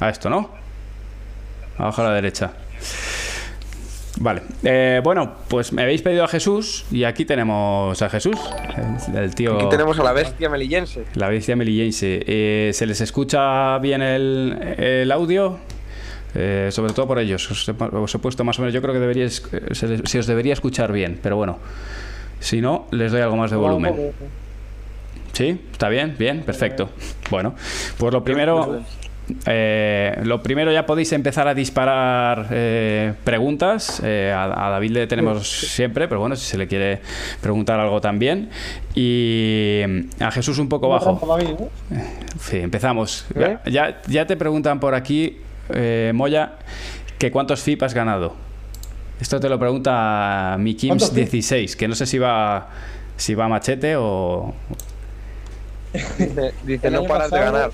A esto, ¿no? Abajo a la derecha. Vale. Eh, bueno, pues me habéis pedido a Jesús y aquí tenemos a Jesús, el tío. Aquí tenemos a la bestia melillense. La bestia melillense. Eh, ¿Se les escucha bien el, el audio? Eh, sobre todo por ellos. Os he, os he puesto más o menos. Yo creo que deberíais, eh, se, les- se os debería escuchar bien, pero bueno. Si no, les doy algo más de volumen. ¿Sí? ¿Está bien? Bien, perfecto. Bueno, pues lo primero. Eh, lo primero ya podéis empezar a disparar eh, preguntas. Eh, a, a David le tenemos siempre, pero bueno, si se le quiere preguntar algo también. Y a Jesús un poco bajo. Sí, empezamos. Ya, ya, ya te preguntan por aquí, eh, Moya, que cuántos FIP has ganado. Esto te lo pregunta mi ¿Cuántos FIP? Kims16, que no sé si va, si va a machete o... Dice, no paras de ganar.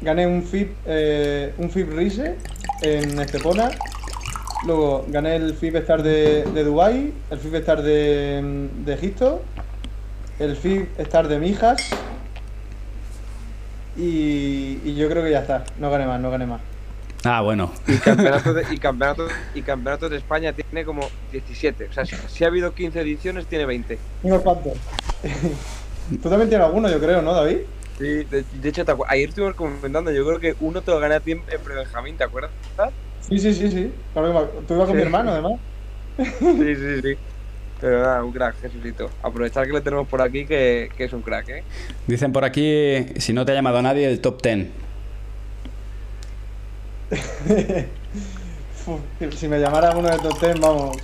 Gané un FIP, eh, un FIP Rise en Estepona. Luego gané el FIP Star de, de Dubai, el FIP Star de, de Egipto, el FIP Star de Mijas. Y, y yo creo que ya está. No gané más, no gané más. Ah, bueno. Y campeonatos de, y campeonatos, y campeonatos de España tiene como 17. O sea, si, si ha habido 15 ediciones, tiene 20. Tengo cuántos. Tú también tienes alguno, yo creo, ¿no, David? Sí, de, de hecho, ayer estuvimos comentando, yo creo que uno te lo gané a ti en, en Pre-Benjamín, ¿te acuerdas? Sí, sí, sí, sí. Claro que Tú ibas con Sí. mi hermano, además. Sí, sí, sí. Pero nada, un crack, Jesucito. Aprovechar que le tenemos por aquí, que, que es un crack, ¿eh? Dicen por aquí, si no te ha llamado nadie, el top 10. Uf, si me llamara uno de top 10, vamos.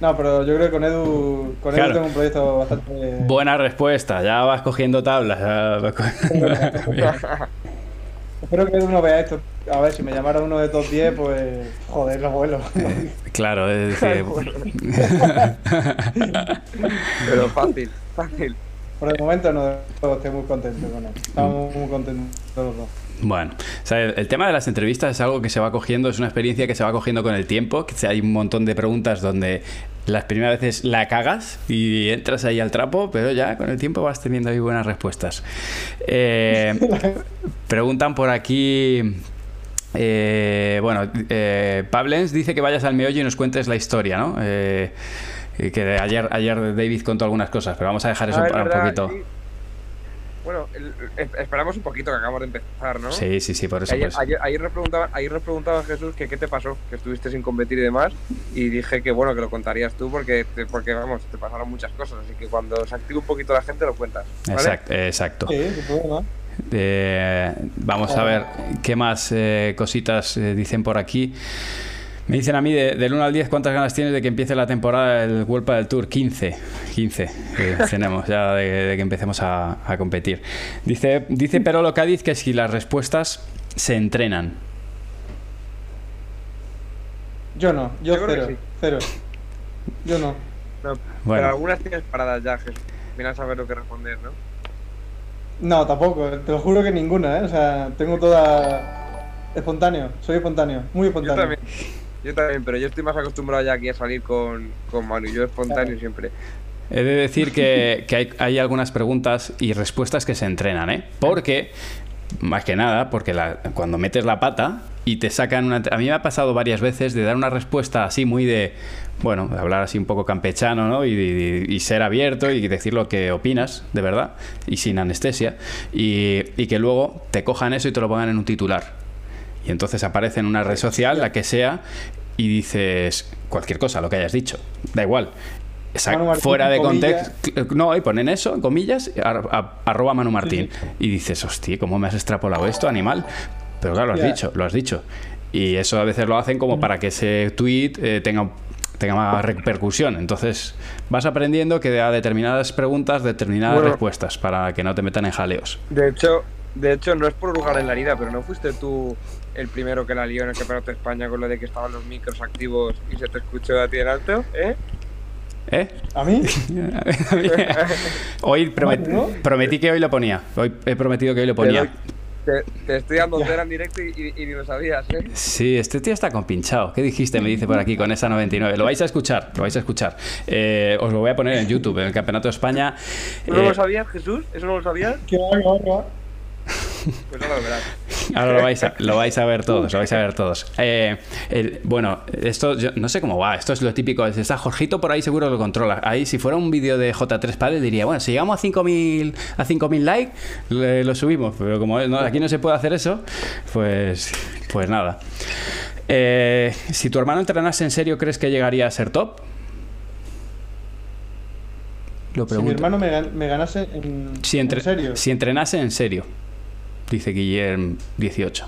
No, pero yo creo que con Edu, con Edu tengo un proyecto bastante. Buena respuesta, ya vas cogiendo tablas. ya vas co- Bien. Espero que Edu no vea esto. A ver, si me llamara uno de top 10, pues. Joder, lo vuelo. claro, es decir... Pero fácil, fácil. Por el momento no estoy muy contento con él. Estamos muy contentos los dos. Bueno, o sea, el, tema de las entrevistas es algo que se va cogiendo, es una experiencia que se va cogiendo con el tiempo, que hay un montón de preguntas donde las primeras veces la cagas y entras ahí al trapo, pero ya con el tiempo vas teniendo ahí buenas respuestas. Eh, preguntan por aquí... eh, bueno, eh, Pablens dice que vayas al meollo y nos cuentes la historia, ¿no? Eh, y que ayer, ayer David contó algunas cosas, pero vamos a dejar eso Ah, es para un poquito. sí. Bueno, el- el- esperamos un poquito que acabamos de empezar, ¿no? Sí, sí, sí, por eso. Ayer, pues. ayer, ayer nos preguntaban, ayer nos preguntaban Jesús que qué te pasó, que estuviste sin competir y demás, y dije que bueno, que lo contarías tú porque, te- porque vamos, te pasaron muchas cosas, así que cuando se active un poquito la gente lo cuentas. ¿vale? Exacto, exacto. Sí. Eh, vamos a ver qué más eh, cositas eh, dicen por aquí. Me dicen a mí de- del 1 al 10 cuántas ganas tienes de que empiece la temporada del World del Tour. 15. 15 eh, tenemos ya de, de que empecemos a, a competir. Dice, dice Perolo Cádiz que si las respuestas se entrenan. Yo no, yo, Yo cero. sí. Cero. Yo no. No, Bueno. Pero algunas tienes paradas ya, Jesús. Mira a saber lo que responder, ¿no? No, tampoco. Te lo juro que ninguna, ¿eh? O sea, tengo toda. Espontáneo. Soy espontáneo. Muy Yo espontáneo. también. Yo también, pero yo estoy más acostumbrado ya aquí a salir con, con Manu. Yo espontáneo siempre. He de decir que, que hay, hay algunas preguntas y respuestas que se entrenan, ¿eh? Porque, más que nada, porque la- cuando metes la pata y te sacan una... A mí me ha pasado varias veces de dar una respuesta así muy de... Bueno, de hablar así un poco campechano, ¿no? Y, y- y ser abierto y decir lo que opinas, de verdad, y sin anestesia. Y, y que luego te cojan eso y te lo pongan en un titular. Y entonces aparece en una red social, la que sea, y dices cualquier cosa, lo que hayas dicho. Da igual. Fuera de contexto. No, y ponen eso, en comillas, ar- a- arroba Manu Martín. Y dices, hostia, ¿cómo me has extrapolado esto, animal? Pero claro, lo has dicho, lo has dicho. Y eso a veces lo hacen como para que ese tweet eh, tenga, tenga más repercusión. Entonces vas aprendiendo que a determinadas preguntas, determinadas Bueno. respuestas, para que no te metan en jaleos. De hecho, de hecho, no es por lugar en la herida, pero no fuiste tú el primero que la lió en el campeonato de España con lo de que estaban los micros activos y se te escuchó a ti en alto, ¿eh? ¿Eh? ¿A mí? hoy promet- ¿No? prometí que hoy lo ponía. Hoy he prometido que hoy lo ponía. Te, te estoy dando cera en directo y, y- y ni lo sabías, ¿eh? Sí, este tío está compinchado. ¿Qué dijiste? Me dice por aquí con esa 99. Lo vais a escuchar, lo vais a escuchar. Eh, os lo voy a poner en YouTube, en el Campeonato de España. ¿Eso no Eh, lo sabías, Jesús? ¿Eso no lo sabías qué va, qué va? Pues ahora lo verás. Ahora lo vais a, lo vais a ver todos, lo vais a ver todos. Eh, el- bueno, esto yo no sé cómo va, esto es lo típico. Está Jorgito por ahí seguro lo controla. Ahí si fuera un vídeo de J3 Padre diría, bueno, si llegamos a 5000 a 5000 likes, le- lo subimos. Pero como no- aquí no se puede hacer eso, pues, pues nada. Eh, si tu hermano entrenase en serio, ¿crees que llegaría a ser top? Lo Si mi pregunto. hermano me, gan- me ganase en, Si, entre- en serio. si entrenase en serio, dice Guillermo 18.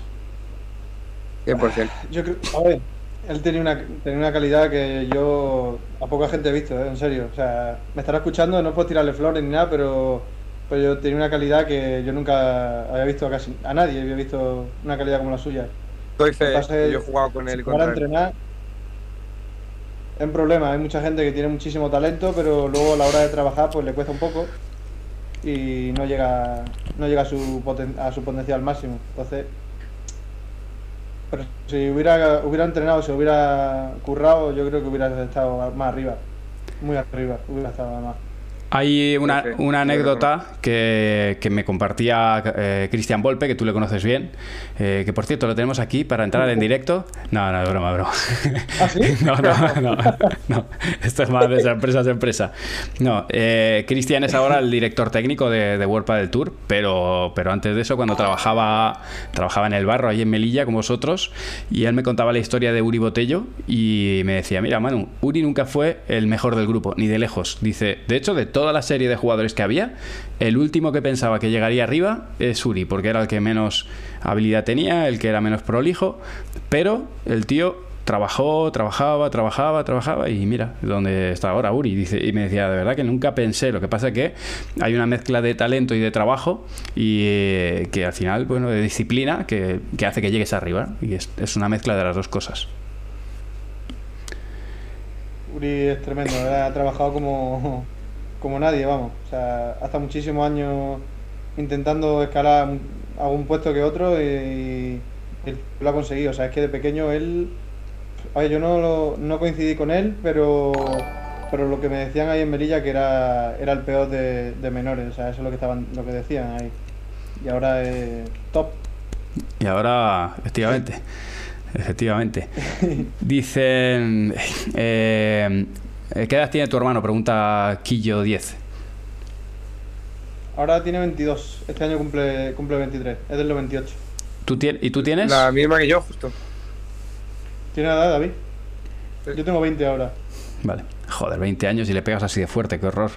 100%. Yo creo, a ver, él tenía una, tenía una calidad que yo a poca gente he visto, ¿eh? en serio. O sea, me estará escuchando, no puedo tirarle flores ni nada, pero, pero yo tenía una calidad que yo nunca había visto a casi a nadie, había visto una calidad como la suya. Doy fe, Lo que pasa es- yo he jugado con él Para entrenar es un problema, hay mucha gente que tiene muchísimo talento, pero luego a la hora de trabajar pues le cuesta un poco y no llega no llega a su poten- a su potencial máximo. Entonces, pero si hubiera hubiera entrenado, si hubiera currado, yo creo que hubiera estado más arriba, muy arriba, hubiera estado más. Hay una, anécdota que, que me compartía eh, Cristian Volpe, que tú le conoces bien, eh, que por cierto lo tenemos aquí para entrar en directo. No, no, broma, broma. ¿Ah, sí? No, no, no, no. Esto es más de empresa a empresa. No, eh, Cristian es ahora el director técnico de, de World del Tour, pero, pero antes de eso, cuando trabajaba, trabajaba en el barro, ahí en Melilla, con vosotros, y él me contaba la historia de Uri Botello y me decía, mira, Manu, Uri nunca fue el mejor del grupo, ni de lejos. Dice, de hecho, de toda la serie de jugadores que había, el último que pensaba que llegaría arriba es Uri, porque era el que menos habilidad tenía, el que era menos prolijo, pero el tío trabajó, trabajaba, trabajaba, trabajaba y mira dónde está ahora Uri. Y me decía, de verdad que nunca pensé. Lo que pasa es que hay una mezcla de talento y de trabajo y eh, que al final, bueno, de disciplina que, que hace que llegues arriba. Y es, es una mezcla de las dos cosas. Uri es tremendo, ha trabajado como, como nadie, vamos. O sea, hasta muchísimos años intentando escalar a un puesto que otro y, y lo ha conseguido. O sea, es que de pequeño él. Ver, yo no, lo- no coincidí con él, pero, pero lo que me decían ahí en Melilla que era, era el peor de, de menores. O sea, eso es lo que, estaban, lo que decían ahí. Y ahora es top. Y ahora, efectivamente, efectivamente. Dicen, eh, ¿qué edad tiene tu hermano? Pregunta Quillo 10. Ahora tiene 22. Este año cumple, cumple 23. Es del 98. ¿Tú ¿Y tú tienes? La misma que yo, justo. ¿Tiene edad, David? Sí. Yo tengo 20 ahora. Vale. Joder, 20 años y le pegas así de fuerte, qué horror.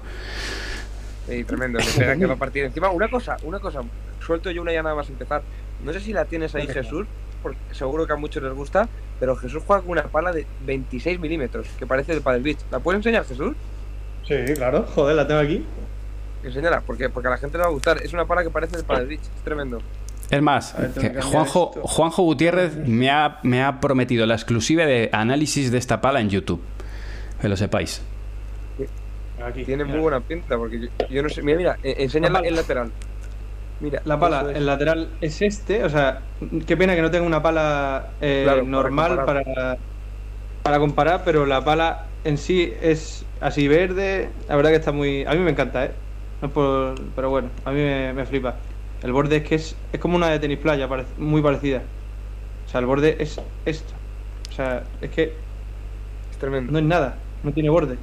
Sí, tremendo. Le que va a partir encima. Una cosa, una cosa. Suelto yo una ya nada más empezar. No sé si la tienes ahí, Jesús, porque seguro que a muchos les gusta, pero Jesús juega con una pala de 26 milímetros, que parece de Paddle Beach. ¿La puedes enseñar, Jesús? Sí, claro. Joder, la tengo aquí. Enséñala, porque, porque a la gente le va a gustar. Es una pala que parece de Paddle Beach. Es tremendo. Es más, ver, Juanjo. Juanjo Gutiérrez me ha, me ha prometido la exclusiva de análisis de esta pala en YouTube. Que lo sepáis. Aquí. Tiene muy buena pinta, porque yo, yo no sé. Mira, mira, eh, enséñala el lateral. Mira, La pala, es. el lateral es este. O sea, qué pena que no tenga una pala eh, Claro, para normal comparar. para, para comparar, pero la pala en sí es así verde. La verdad que está muy. A mí me encanta, ¿eh? No por- pero bueno, a mí me, me flipa. El borde es que es, es como una de tenis playa, parec- muy parecida. O sea, el borde es esto. O sea, es que Es tremendo. no es nada, no tiene borde.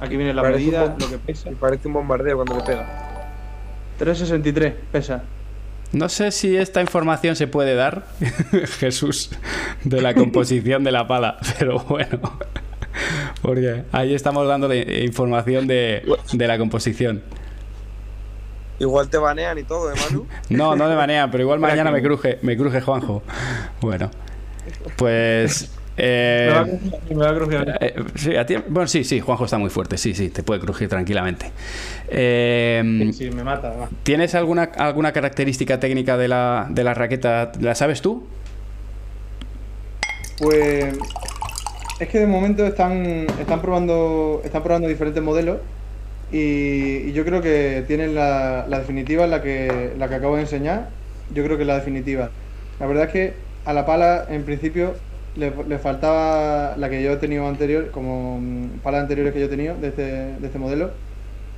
Aquí viene la medida, lo que pesa. Y parece un bombardeo cuando le pega. 363 pesa. No sé si esta información se puede dar, Jesús, de la composición de la pala, pero bueno. Porque ahí estamos dándole información de, de la composición. Igual te banean y todo, ¿eh, Manu? No, no de manera, pero igual mañana me cruje, me cruje Juanjo. Bueno, pues. Eh, Me va a crujir, eh, sí, a ti- bueno, sí, sí, Juanjo está muy fuerte, sí, sí, te puede crujir tranquilamente. Eh, Sí, me mata. va. ¿Tienes alguna, alguna característica técnica de la, de la raqueta? ¿La sabes tú? Pues es que de momento están, están probando están probando diferentes modelos y, y yo creo que tienen la, la definitiva, la que, la que acabo de enseñar, yo creo que es la definitiva. La verdad es que a la pala en principio le, le faltaba la que yo he tenido anterior, como mm, palas anteriores que yo he tenido de este, de este modelo,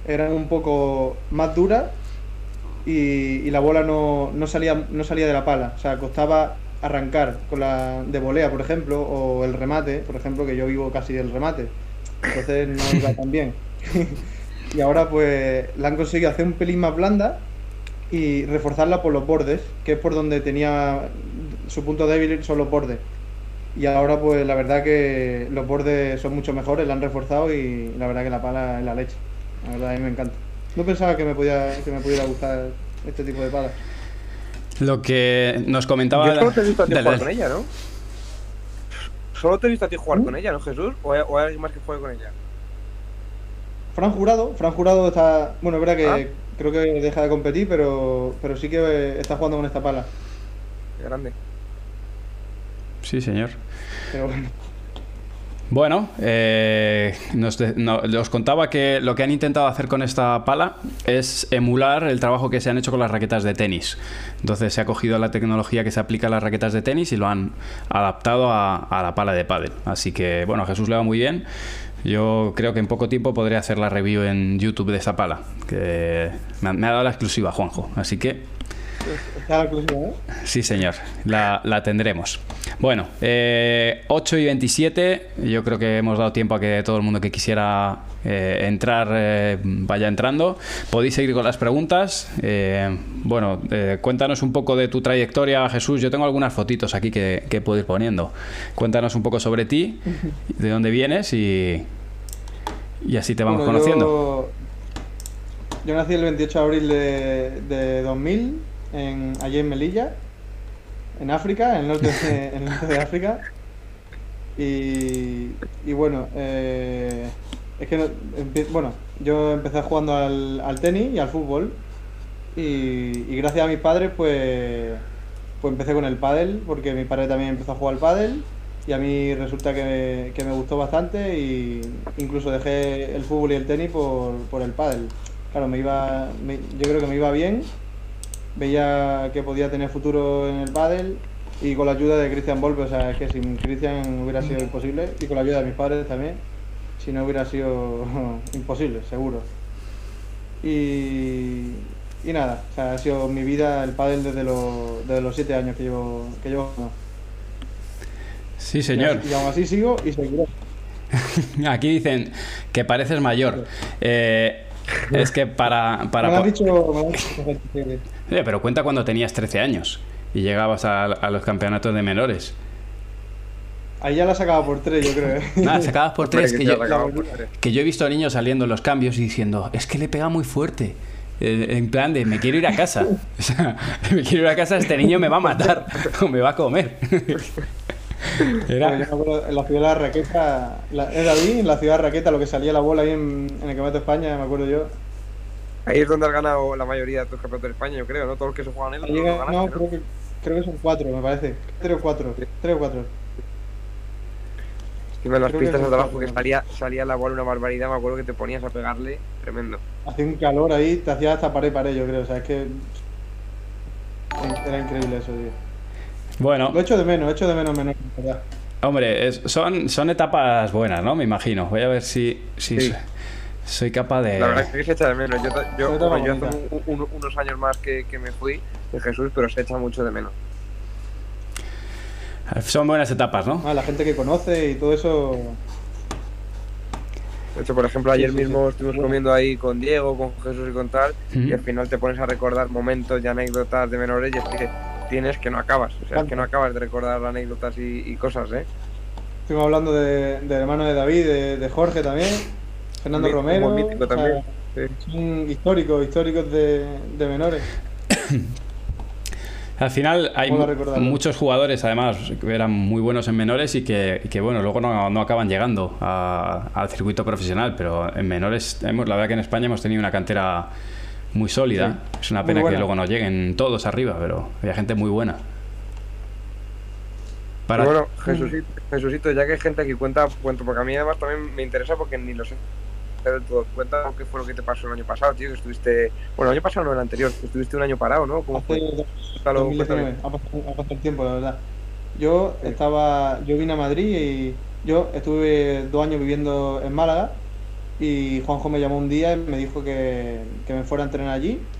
eran un poco más duras y, y la bola no, no salía, no salía de la pala. O sea, costaba arrancar con la de volea, por ejemplo, o el remate, por ejemplo, que yo vivo casi del remate. Entonces no iba tan bien. y ahora pues la han conseguido hacer un pelín más blanda y reforzarla por los bordes, que es por donde tenía su punto débil son los bordes. Y ahora pues la verdad que los bordes son mucho mejores, la han reforzado y la verdad que la pala es la leche. La verdad a mí me encanta. No pensaba que me podía que me pudiera gustar este tipo de palas. Lo que nos comentaba. Yo solo te he visto a ti Dale, jugar dale. con ella, ¿no? Solo te he visto a ti jugar con ella, ¿no, Jesús? ¿O hay, o hay alguien más que juegue con ella? Fran Jurado, Fran Jurado está. Bueno, es verdad que Ah. creo que deja de competir, pero, pero sí que está jugando con esta pala. Qué grande. Sí, señor. Pero bueno. Bueno, eh, nos, de- no- os contaba que lo que han intentado hacer con esta pala es emular el trabajo que se han hecho con las raquetas de tenis. Entonces se ha cogido la tecnología que se aplica a las raquetas de tenis y lo han adaptado a, a la pala de pádel. Así que, bueno, a Jesús le va muy bien. Yo creo que en poco tiempo podré hacer la review en YouTube de esa pala. Que me ha, me ha dado la exclusiva, Juanjo. Así que Está la exclusiva, ¿eh? Sí, señor, la, la tendremos. Bueno, eh, 8 y 27, yo creo que hemos dado tiempo a que todo el mundo que quisiera eh, entrar eh, vaya entrando. Podéis seguir con las preguntas. Eh, bueno, cuéntanos un poco de tu trayectoria, Jesús. Yo tengo algunas fotitos aquí que, que puedo ir poniendo. Cuéntanos un poco sobre ti, de dónde vienes y, y así te vamos Bueno, conociendo. Yo, yo nací el 28 de abril de, de 2000, en, allí en Melilla, en África, en el norte de, en el norte de África. Y, y bueno, eh, es que no- bueno, yo empecé jugando al, al tenis y al fútbol. Y, y gracias a mis padres, pues, pues empecé con el pádel, porque mi padre también empezó a jugar al pádel. Y a mí resulta que, que me gustó bastante y incluso dejé el fútbol y el tenis por, por el pádel. Claro, me iba, me- yo creo que me iba bien, veía que podía tener futuro en el pádel y con la ayuda de Cristian Volpe, o sea, es que sin Cristian hubiera sido imposible y con la ayuda de mis padres también, si no hubiera sido imposible, seguro. Y, y nada, o sea, ha sido mi vida el pádel desde los, desde los siete años que llevo, que llevo. Sí, señor. Y aún así sigo y seguiré. Aquí dicen que pareces mayor. Eh, es que para... para me lo han dicho, me lo han dicho que- pero cuenta cuando tenías 13 años y llegabas a, a los campeonatos de menores. Ahí ya la sacaba por tres, yo creo. ¿eh? Nada, sacabas por tres. Que ya yo, por tres. que yo he visto a niños saliendo en los cambios y diciendo, es que le pega muy fuerte. Eh, En plan de, me quiero ir a casa. O sea, me quiero ir a casa, este niño me va a matar o me va a comer. Era, me acuerdo, en la ciudad de la Raqueta, la, David, en la ciudad de la lo que salía la bola ahí en, en el Campeonato de España, me acuerdo yo. Ahí es donde has ganado la mayoría de tus campeonatos de España, yo creo, ¿no? Todos los que se juegan en él, ganaste, no, creo que, creo que son cuatro, me parece. Tres o cuatro. Tres o cuatro. En las creo pistas de abajo cuatro, que ¿no? salía, salía la bola una barbaridad, me acuerdo que te ponías a pegarle tremendo. Hacía un calor ahí, te hacía hasta pared pared, yo creo. O sea, es que. Era increíble eso, tío. bueno, Lo echo de menos, echo de menos menos, ¿verdad? hombre, es- son, son etapas buenas, ¿no? Me imagino. Voy a ver si, si Sí. soy, soy capaz de... La verdad es que se echa de menos. Yo, yo, yo hace un- un- unos años más que, que me fui de Jesús, pero se echa mucho de menos. Son buenas etapas, ¿no? Ah, la gente que conoce y todo eso. De hecho, por ejemplo, ayer Sí, sí, mismo sí. estuvimos comiendo ahí con Diego, con Jesús y con tal, y al final te pones a recordar momentos y anécdotas de menores y es que tienes que no acabas. O sea, es que no acabas de recordar anécdotas y, y cosas, ¿eh? Estuvimos hablando de, del hermano de David, de, de Jorge también, Fernando Mítico, Romero. mítico o sea, también. Sí. son históricos, históricos de, de menores. Al final hay muchos jugadores, además, que eran muy buenos en menores y que, y que, bueno, luego no, no acaban llegando a- al circuito profesional, pero en menores, hemos, la verdad que en España hemos tenido una cantera muy sólida. Sí, Es una pena que luego no lleguen todos arriba, pero había gente muy buena. Para, bueno, Jesucito, Jesucito, ya que hay gente que cuenta, cuento, porque a mí además también me interesa porque ni lo del todo. Cuenta qué fue lo que te pasó el año pasado, tío, que estuviste... Bueno, el año pasado no, el anterior, que estuviste un año parado, ¿no? ¿Cómo fue? dos- Cuéntalo, 2019, cuéntalo. ha pasado, ha pasado tiempo, la verdad. Yo estaba, yo vine a Madrid y yo estuve dos años viviendo en Málaga y Juanjo me llamó un día y me dijo que, que me fuera a entrenar allí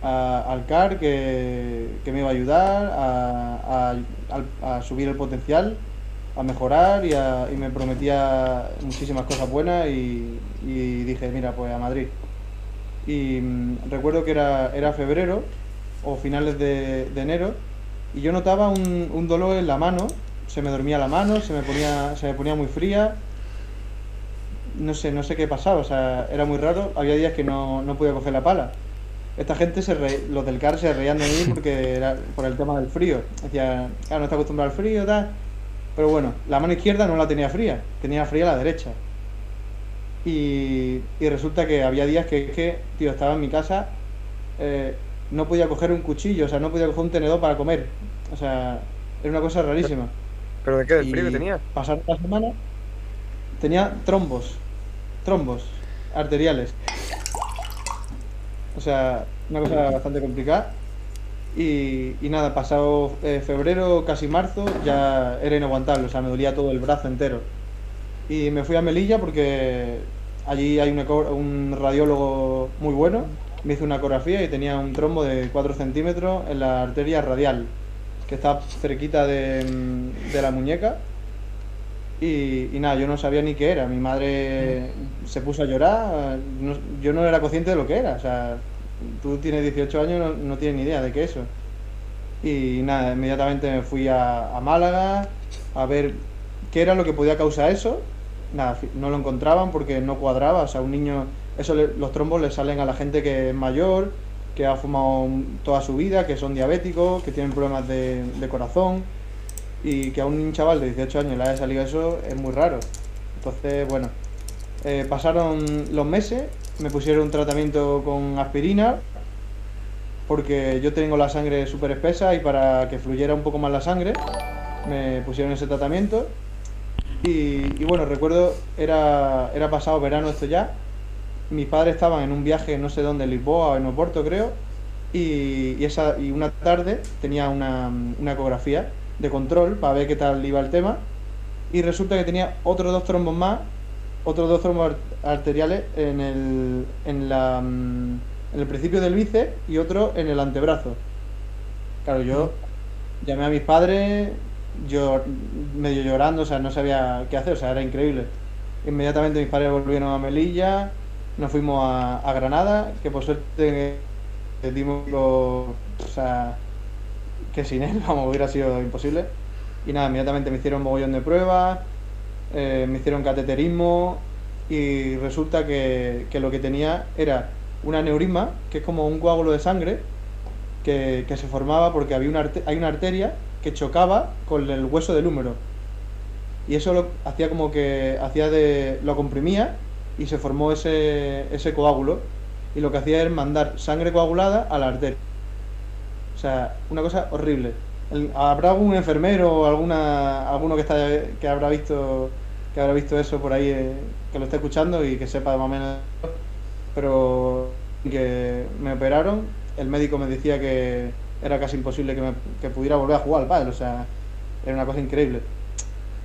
a- al CAR que, que me iba a ayudar a, a- al- a subir el potencial, a mejorar y, a- y me prometía muchísimas cosas buenas y, y dije, mira, pues a Madrid. Y mm, recuerdo que era, era febrero o finales de, de enero y yo notaba un, un dolor en la mano, se me dormía la mano, se me ponía, se me ponía muy fría, no sé, no sé qué pasaba, o sea, era muy raro, había días que no, no podía coger la pala. Esta gente, se re- los del CAR se reían de mí porque era por el tema del frío. Decía, claro, no está acostumbrado al frío, tal. Pero bueno, la mano izquierda no la tenía fría, tenía fría la derecha. Y, y resulta que había días que, que, tío, estaba en mi casa, eh, no podía coger un cuchillo, o sea, no podía coger un tenedor para comer. O sea, era una cosa rarísima. ¿Pero de qué? ¿Del frío que Y tenías? Pasaron la semana, tenía trombos, trombos arteriales. O sea, una cosa bastante complicada. Y, nada, pasado eh, febrero, casi marzo, ya era inaguantable, o sea, me dolía todo el brazo entero. Y me fui a Melilla porque allí hay un, radiólogo muy bueno. Me hizo una ecografía y tenía un trombo de 4 centímetros en la arteria radial, que está cerquita de, de la muñeca. Y, y nada, yo no sabía ni qué era. Mi madre se puso a llorar. yo no era consciente de lo que era. O sea, tú tienes 18 años, no, no tienes ni idea de qué es eso. Y nada, inmediatamente me fui a, Málaga a ver qué era lo que podía causar eso. Nada, no lo encontraban porque no cuadraba. O sea, un niño, eso le- los trombos le salen a la gente que es mayor, que ha fumado toda su vida, que son diabéticos, que tienen problemas de, de corazón. Y que a un chaval de 18 años le haya salido eso es muy raro. Entonces, bueno, eh, pasaron los meses, me pusieron un tratamiento con aspirina, porque yo tengo la sangre súper espesa y para que fluyera un poco más la sangre, me pusieron ese tratamiento. Y, y bueno, recuerdo, era, era pasado verano esto ya, mis padres estaban en un viaje no sé dónde, en Lisboa o en Oporto creo, y, y esa, y una tarde tenía una, una ecografía de control para ver qué tal iba el tema, y resulta que tenía otros dos trombos más, otros dos trombos ar- arteriales en el, en la, mm, en el principio del bíceps y otro en el antebrazo. Claro, yo llamé a mis padres, yo medio llorando, o sea, no sabía qué hacer, o sea, era increíble. Inmediatamente mis padres volvieron a Melilla, nos fuimos a, a Granada, que por suerte eh, dimos lo- o sea, que sin él, vamos, hubiera sido imposible. Y nada, inmediatamente me hicieron mogollón de pruebas, eh, me hicieron cateterismo y resulta que, que lo que tenía era un aneurisma, que es como un coágulo de sangre, que, que se formaba porque había una hay una arteria que chocaba con el hueso del húmero. Y eso lo hacía como que hacía de. lo comprimía y se formó ese, ese coágulo. Y lo que hacía era mandar sangre coagulada a la arteria. O sea, una cosa horrible. ¿Habrá algún enfermero o alguna, alguno que, está, que habrá visto que habrá visto eso por ahí, eh, que lo esté escuchando y que sepa más o menos? Pero que me operaron, el médico me decía que era casi imposible que, me- pudiera volver a jugar al pádel, o sea, era una cosa increíble.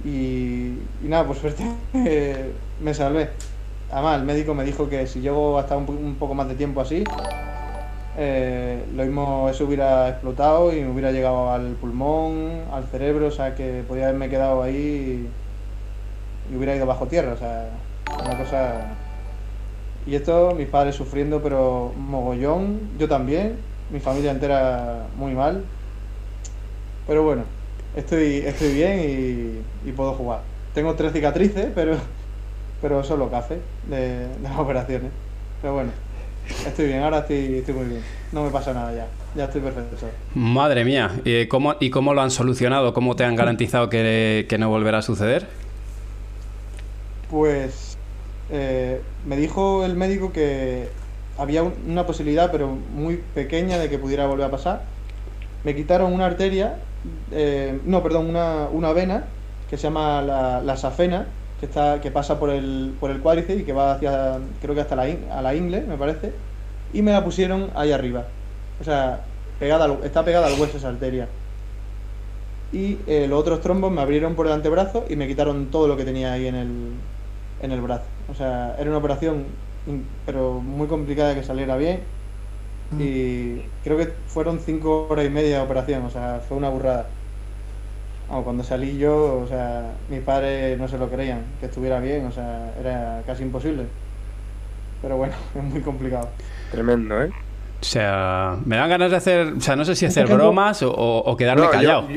Y, nada, por suerte me salvé. Además, el médico me dijo que si llego hasta un, po- un poco más de tiempo así, eh, lo mismo eso hubiera explotado y me hubiera llegado al pulmón, al cerebro, o sea que podía haberme quedado ahí y hubiera ido bajo tierra, o sea, una cosa... Y esto, mis padres sufriendo, pero mogollón, yo también, mi familia entera muy mal. Pero bueno, estoy, estoy bien y, puedo jugar. Tengo tres cicatrices, pero, pero eso es de las operaciones. Pero bueno, estoy bien, ahora estoy, estoy muy bien. No me pasa nada ya, ya estoy perfecto. Madre mía, ¿y cómo, ¿y cómo lo han solucionado? ¿Cómo te han garantizado que, que no volverá a suceder? Pues eh, me dijo el médico que había un- una posibilidad, pero muy pequeña, de que pudiera volver a pasar. Me quitaron una arteria, eh, no, perdón, una, una vena que se llama la, la safena, que está que pasa por el, por el cuádriceps y que va hacia, creo que hasta la, a la ingle, me parece, y me la pusieron ahí arriba. O sea, pegada está pegada al hueso esa arteria. Y eh, los otros trombos me abrieron por el antebrazo y me quitaron todo lo que tenía ahí en el, en el brazo. O sea, era una operación, in- pero muy complicada que saliera bien. y creo que fueron cinco horas y media de operación, o sea, fue una burrada. Cuando salí yo, o sea, mis padres no se lo creían, que estuviera bien, o sea, era casi imposible. Pero bueno, es muy complicado. Tremendo, ¿eh? O sea, me dan ganas de hacer, o sea, no sé si hacer bromas o, o quedarme No, yo- callado.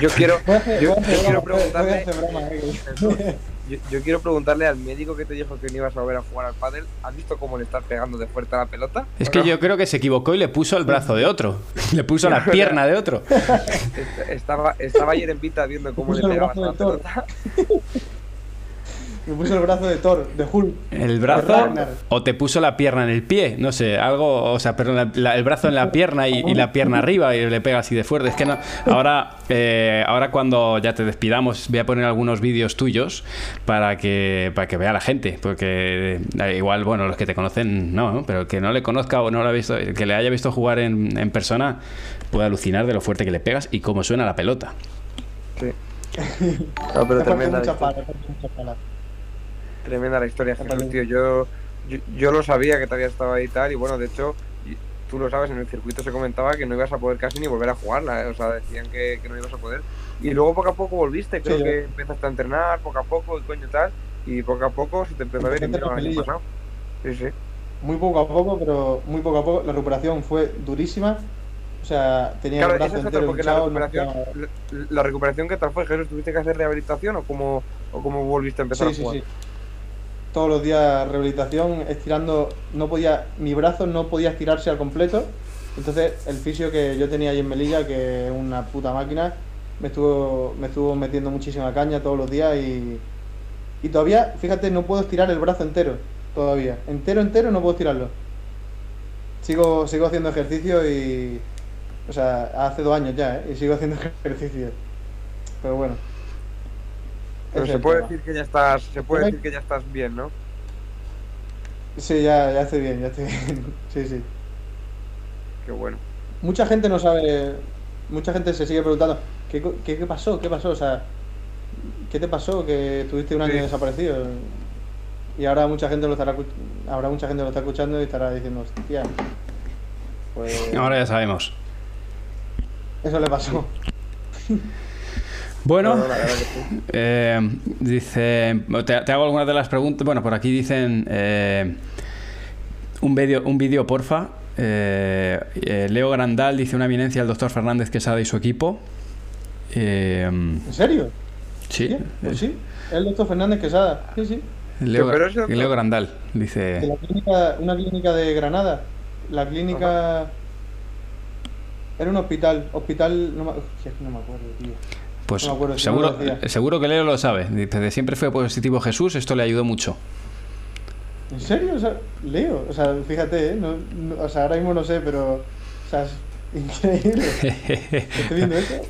Yo quiero, yo, yo quiero preguntarle. yo, yo quiero preguntarle al médico que te dijo que no ibas a volver a jugar al pádel, ¿has visto cómo le estás pegando de fuerte a la pelota? Es ¿O que no? yo creo que se equivocó y le puso el brazo de otro. Le puso la pierna de otro. Est- Estaba, estaba ayer en Vita viendo cómo le pegabas a la pelota. Me puso el brazo de Thor, de Hulk. El brazo o te puso la pierna en el pie, no sé, algo, o sea, perdón, la- la- el brazo en la pierna y, y la pierna arriba y le pega así de fuerte. Es que no. Ahora, eh, ahora cuando ya te despidamos, voy a poner algunos vídeos tuyos para que para que vea la gente, porque eh, igual, bueno, los que te conocen no, ¿no? pero el que no le conozca o no lo ha visto, el que le haya visto jugar en, en persona puede alucinar de lo fuerte que le pegas y cómo suena la pelota. Sí. No, pero la, muchas historia, palas, te parte muchas palas. Tremenda la historia, Jesús, tío. Yo, yo, yo lo sabía que te había estado ahí y tal, y bueno, de hecho, tú lo sabes, en el circuito se comentaba que no ibas a poder casi ni volver a jugarla, ¿eh? o sea, decían que, que no ibas a poder. Y luego poco a poco volviste, creo Sí, que empezaste a entrenar, poco a poco, y coño tal, y poco a poco se te empezó a ver y mira, año pasado. Sí, sí. Muy poco a poco, pero muy poco a poco. La recuperación fue durísima. O sea, tenía Claro, el brazo entero porque la hinchado, no recuperación, podía- la, la recuperación, ¿qué tal fue, Jesús? ¿Tuviste que hacer rehabilitación o cómo, o cómo volviste a empezar Sí, a sí, jugar? sí. Todos los días rehabilitación, estirando, no podía, mi brazo no podía estirarse al completo. Entonces el fisio que yo tenía ahí en Melilla, que es una puta máquina, me estuvo, me estuvo metiendo muchísima caña todos los días y, y todavía, fíjate, no puedo estirar el brazo entero, todavía. Entero, entero no puedo estirarlo. Sigo, sigo haciendo ejercicio y, o sea, hace dos años ya, ¿eh? Y sigo haciendo ejercicio. Pero bueno. Pero se puede tema. decir que ya estás, se puede decir que ya estás bien, ¿no? Sí, ya, ya estoy bien, ya estoy bien. Sí, sí. Qué bueno. Mucha gente no sabe, mucha gente se sigue preguntando, ¿qué, co- qué, qué pasó? ¿Qué pasó? O sea, ¿qué te pasó? Que tuviste un año Sí. desaparecido. Y ahora mucha gente lo estará, habrá mucha gente lo está escuchando y estará diciendo, hostia, pues Ahora ya sabemos. eso le pasó. Bueno. Eh, dice, te, te hago algunas de las preguntas. Bueno, por aquí dicen eh, un vídeo, un vídeo, porfa. Eh, eh, Leo Grandal dice una eminencia al doctor Fernández Quesada y su equipo. Eh, ¿En serio? sí, Sí, pues sí. El doctor Fernández Quesada, sí, sí. Leo, Leo Grandal De dice. la clínica, una clínica de Granada. La clínica... Era un hospital, hospital... No me acuerdo, tío. Pues no me acuerdo, si seguro, no que Leo lo sabe. Dice, de siempre fue positivo Jesús, esto le ayudó mucho. ¿En serio? O sea, Leo, o sea, fíjate, ¿eh? No, no- o sea, ahora mismo no sé, pero, o sea, es increíble.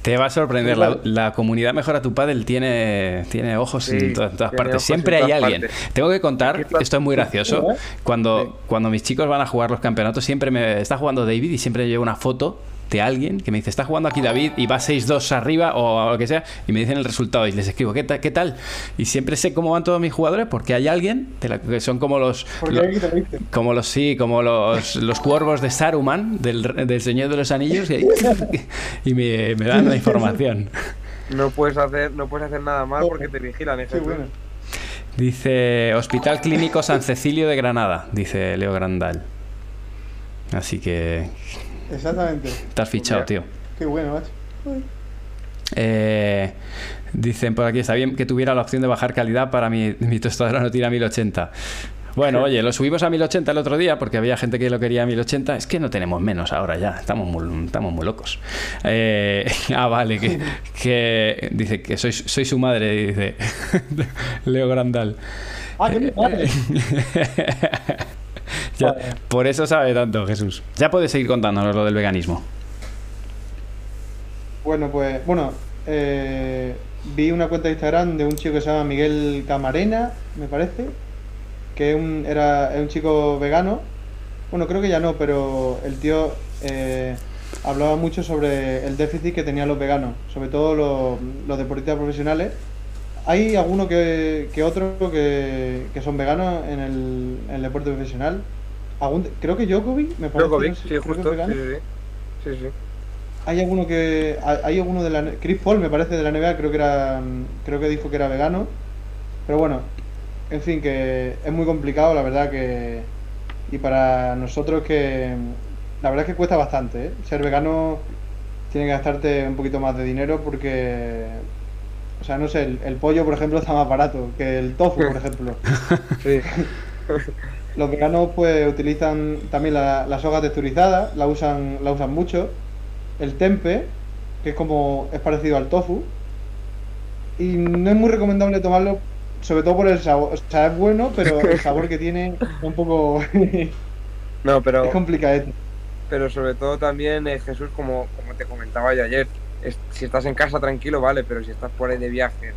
Te va a sorprender, la, la comunidad Mejora tu Padel tiene, tiene ojos Sí, en, to- en todas partes. Siempre hay alguien. partes. Tengo que contar, esto es muy gracioso. ¿Eh? Cuando, cuando mis chicos van a jugar los campeonatos, siempre me está jugando David y siempre llevo una foto de alguien que me dice, está jugando aquí David y va 6-2 arriba o lo que sea, y me dicen el resultado y les escribo, ¿qué, ta- ¿qué tal? Y siempre sé cómo van todos mis jugadores porque hay alguien de la- que son como los... Como los sí, como los, los cuervos de Saruman, del, del Señor de los Anillos, y, y me, me dan la información. No puedes hacer, no puedes hacer nada mal porque te vigilan, ¿eh, bueno. Dice Hospital Clínico San Cecilio de Granada, dice Leo Grandal. Así que Exactamente. estás fichado, tío. Qué bueno, macho. Eh, dicen por aquí, está bien que tuviera la opción de bajar calidad para mi, mi tostadora no tira 1080. Bueno, oye, lo subimos a 1080 el otro día porque había gente que lo quería a 1080. Es que no tenemos menos ahora ya, estamos muy, estamos muy locos. Eh, ah, vale, que, que dice que soy, soy su madre, dice Leo Grandal. Ah, qué mi padre. Ya, por eso sabe tanto Jesús. Ya puedes seguir contándonos lo del veganismo. Bueno, pues, bueno, eh, vi una cuenta de Instagram de un chico que se llama Miguel Camarena, me parece, que un, era, un chico vegano. Bueno, creo que ya no, pero el tío eh, hablaba mucho sobre el déficit que tenían los veganos, sobre todo los, los deportistas profesionales. Hay algunos que, que otros que, que son veganos en el, en el deporte profesional, algún- creo que Djokovic, me parece. Djokovic, sí, justo. Sí, sí. Hay alguno que. Hay hay alguno de la. Chris Paul, me parece, de la NBA, creo que era. Creo que dijo que era vegano. Pero bueno, en fin, que es muy complicado, la verdad que. Y para nosotros que. La verdad es que cuesta bastante, ¿eh? Ser vegano tiene que gastarte un poquito más de dinero porque. O sea, no sé, el, el pollo, por ejemplo, está más barato que el tofu, por ejemplo. Sí. Los veganos pues utilizan también la, la soja texturizada, la usan, la usan mucho. El tempe, que es como es parecido al tofu. Y no es muy recomendable tomarlo, sobre todo por el sabor. O sea, es bueno, pero el sabor que tiene es un poco No, pero, es complicado. pero sobre todo también, eh, Jesús, como, como te comentaba yo ayer, es- si estás en casa tranquilo, vale, pero si estás por ahí de viaje,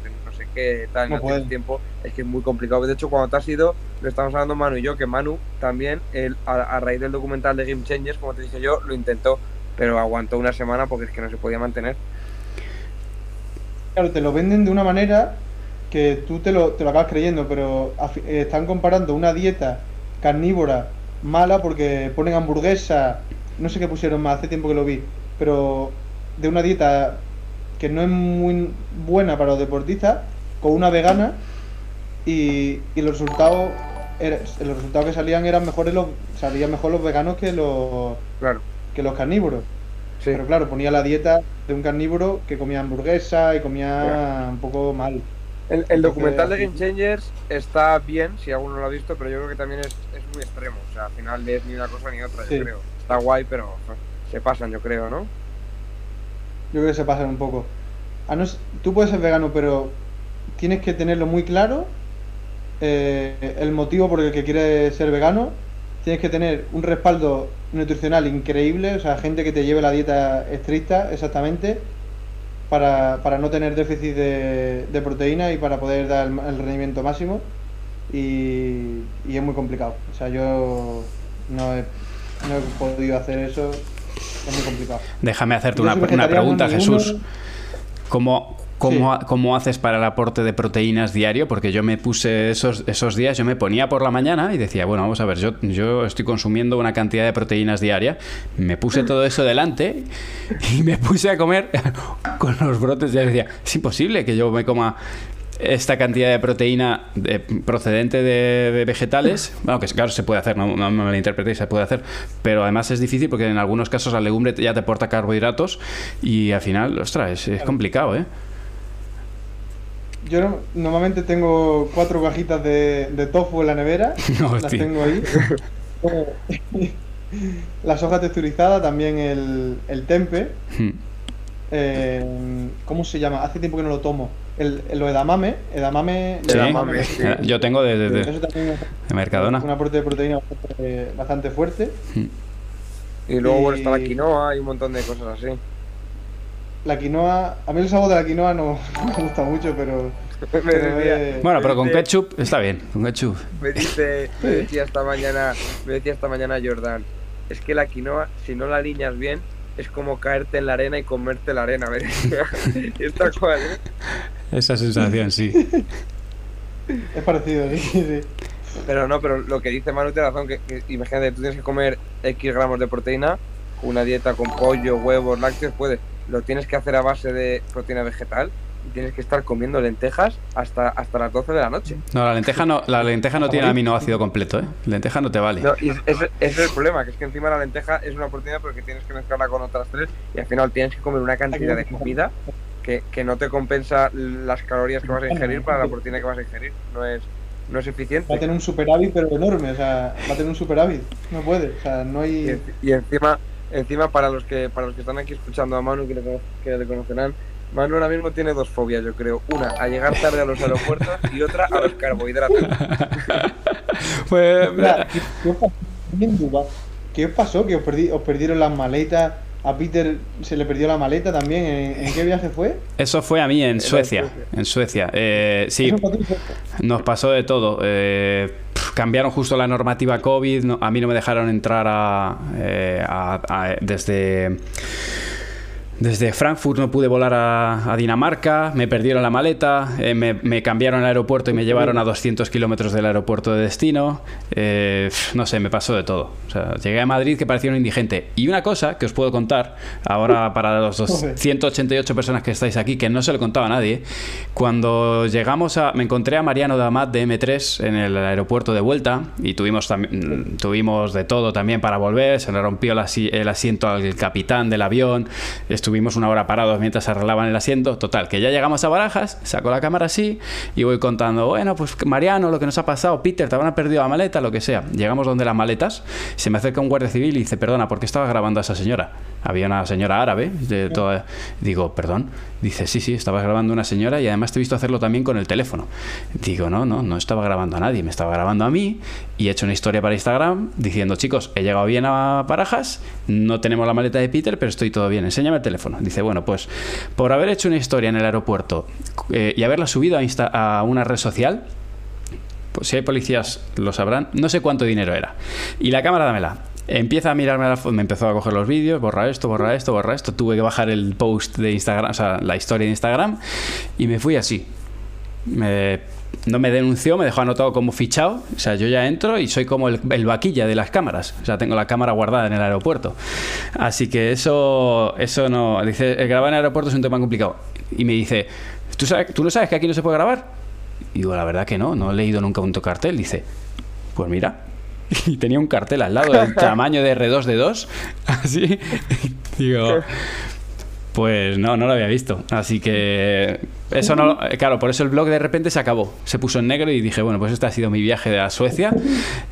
qué, tal, No no, tienes tiempo, es que es muy complicado. De hecho, cuando te has ido, lo estamos hablando Manu y yo, que Manu también, él, a, a raíz del documental de Game Changers, como te dije yo, lo intentó, pero aguantó una semana porque es que no se podía mantener. Claro, te lo venden de una manera que tú te lo, te lo acabas creyendo, pero eh, están comparando una dieta carnívora mala porque ponen hamburguesa, no sé qué pusieron más, hace tiempo que lo vi, pero de una dieta que no es muy buena para los deportistas, con una vegana y, y los resultados era- los resultados que salían eran mejores los salían mejor los veganos que los Claro, que los carnívoros. sí. Pero claro, ponía la dieta de un carnívoro que comía hamburguesa y comía un poco mal. El, el documental de Game Changers está bien, si alguno lo ha visto, pero yo creo que también es, es muy extremo. O sea, al final es ni una cosa ni otra, Sí. yo creo. Está guay, pero se pasan, yo creo, ¿no? Yo creo que se pasan un poco. A no tú puedes ser vegano, pero tienes que tenerlo muy claro. eh, el motivo por el que quieres ser vegano. Tienes que tener un respaldo nutricional increíble, o sea, gente que te lleve la dieta estricta exactamente para, para no tener déficit de, de proteína y para poder dar el, el rendimiento máximo. Y, y es muy complicado. O sea, yo no he, no he podido hacer eso. Es muy complicado. Déjame hacerte Yo una, una pregunta, Jesús. uno. ¿Cómo, cómo, Sí. ha- cómo haces para el aporte de proteínas diario? Porque yo me puse esos, esos días, yo me ponía por la mañana y decía, bueno, vamos a ver, yo, yo estoy consumiendo una cantidad de proteínas diaria. Me puse todo eso delante y me puse a comer con los brotes. Ya decía, es imposible que yo me coma esta cantidad de proteína de- procedente de, de vegetales, bueno, que claro, se puede hacer, no, no me malinterpretéis, se puede hacer, pero además es difícil porque en algunos casos la legumbre ya te aporta carbohidratos y al final, ostras, es, es complicado, ¿eh? Yo no- normalmente tengo cuatro cajitas de, de tofu en la nevera. No, las hostia. tengo ahí. la soja texturizada, también el, el tempe. Hmm. eh, ¿Cómo se llama? Hace tiempo que no lo tomo. El, el- lo edamame. Edamame. Sí, Edamame, sí. eh, yo tengo de, de- de- Eso también es de Mercadona. un aporte de proteína bastante, bastante fuerte. Y luego, bueno, está la quinoa y un montón de cosas así. La quinoa, a mí el sabor de la quinoa no, no me gusta mucho, pero. me, pero decía, es- Bueno, pero con Dice- ketchup está bien, con ketchup. me dice, me decía esta mañana, me decía esta mañana Jordan, es que la quinoa, si no la alineas bien, es como caerte en la arena y comerte la arena. Está cual, ¿eh? Esa sensación, sí. es parecido, sí, sí. Pero no, pero lo que dice Manu tiene razón, que, que imagínate, tú tienes que comer X gramos de proteína, una dieta con pollo, huevos, lácteos, puedes. Lo tienes que hacer a base de proteína vegetal y tienes que estar comiendo lentejas hasta, hasta las 12 de la noche. No, la lenteja no, la lenteja no tiene aminoácido completo, ¿eh? Lenteja no te vale. No, y ese es el problema, que es que encima la lenteja es una proteína porque tienes que mezclarla con otras tres y al final tienes que comer una cantidad de comida que, que no te compensa las calorías que vas a ingerir para la proteína que vas a ingerir. No es, no es Va a eficiente. tener un superávit, pero enorme, o sea, va a tener un superávit. No puede, o sea, no hay. y encima, encima para los que para los que están aquí escuchando a Manu, que le, que le conocerán, Manu ahora mismo tiene dos fobias, yo creo. Una, a llegar tarde a los aeropuertos y otra, a los carbohidratos. Pues, ¿qué, qué os pasó? ¿Qué os pasó? Que os, perdi- os perdieron las maletas. A Peter se le perdió la maleta también. ¿En, en qué viaje fue? eso fue a mí en Suecia. En Suecia. Eh, sí, nos pasó de todo. Eh, cambiaron justo la normativa COVID. no- a mí no me dejaron entrar a, eh, a- a- desde Desde Frankfurt no pude volar a, Dinamarca, me perdieron la maleta, eh, me, cambiaron al aeropuerto y me llevaron a 200 kilómetros del aeropuerto de destino. Eh, no sé, me pasó de todo. O sea, llegué a Madrid que parecía un indigente. Y una cosa que os puedo contar, ahora para los 188 personas que estáis aquí, que no se lo contaba a nadie, cuando llegamos a... Me encontré a Mariano Damat de M3 en el aeropuerto de vuelta y tuvimos, tuvimos de todo también para volver, se le rompió el asiento al capitán del avión, Estuvimos una hora parados mientras arreglaban el asiento. Total, que ya llegamos a Barajas, saco la cámara así y voy contando, bueno, pues Mariano, lo que nos ha pasado, Peter, te habrán perdido la maleta, lo que sea. Llegamos donde las maletas, se me acerca un guardia civil y dice, perdona, ¿por qué estaba grabando a esa señora? Había una señora árabe, de toda... digo, perdón. Dice, sí, sí, estabas grabando a una señora y además te he visto hacerlo también con el teléfono. Digo, no, no, no estaba grabando a nadie, me estaba grabando a mí y he hecho una historia para Instagram diciendo, chicos, he llegado bien a Parajas, no tenemos la maleta de Peter, pero estoy todo bien, enséñame el teléfono. Dice, bueno, pues por haber hecho una historia en el aeropuerto eh, y haberla subido a, una red social, pues si hay policías lo sabrán, no sé cuánto dinero era. Y la cámara dámela. Empieza a mirarme la me empezó a coger los vídeos, borra esto, borra esto, borra esto. Tuve que bajar el post de Instagram, o sea, la historia de Instagram, y me fui así. No me denunció, me dejó anotado como fichado. O sea, yo ya entro y soy como el, vaquilla de las cámaras. O sea, tengo la cámara guardada en el aeropuerto. Así que eso, eso no. Dice, el grabar en el aeropuerto es un tema complicado. Y me dice, ¿tú, sabes, ¿tú no sabes que aquí no se puede grabar? Y digo, la verdad que no, no he leído nunca un cartel. Dice, pues mira, y tenía un cartel al lado del tamaño de R2 de 2, así. Digo, pues no, no lo había visto. Así que eso no, claro, por eso el blog de repente se acabó. Se puso en negro y dije, bueno, pues este ha sido mi viaje a Suecia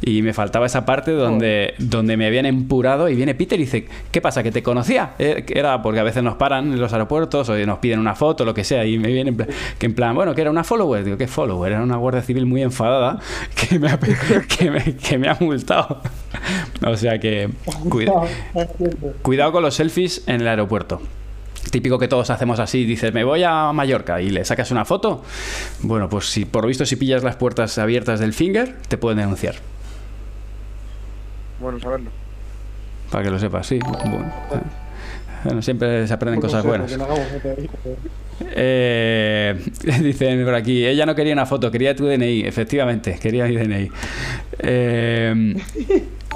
y me faltaba esa parte donde, donde me habían empurado y viene Peter y dice, ¿qué pasa? ¿Que te conocía? Eh, era porque a veces nos paran en los aeropuertos o nos piden una foto, lo que sea, y me viene que en plan, bueno, que era una follower. Digo, ¿qué follower? Era una guardia civil muy enfadada que me ha, que me, ha multado. o sea que cuidado con los selfies en el aeropuerto típico que todos hacemos así, dices, me voy a Mallorca y le sacas una foto, bueno, pues si por lo visto si pillas las puertas abiertas del finger, te pueden denunciar. Bueno, saberlo. Para que lo sepas, sí. Bueno, siempre se aprenden cosas buenas. Eh, dicen por aquí, ella no quería una foto, quería tu DNI, efectivamente, quería mi DNI. Eh,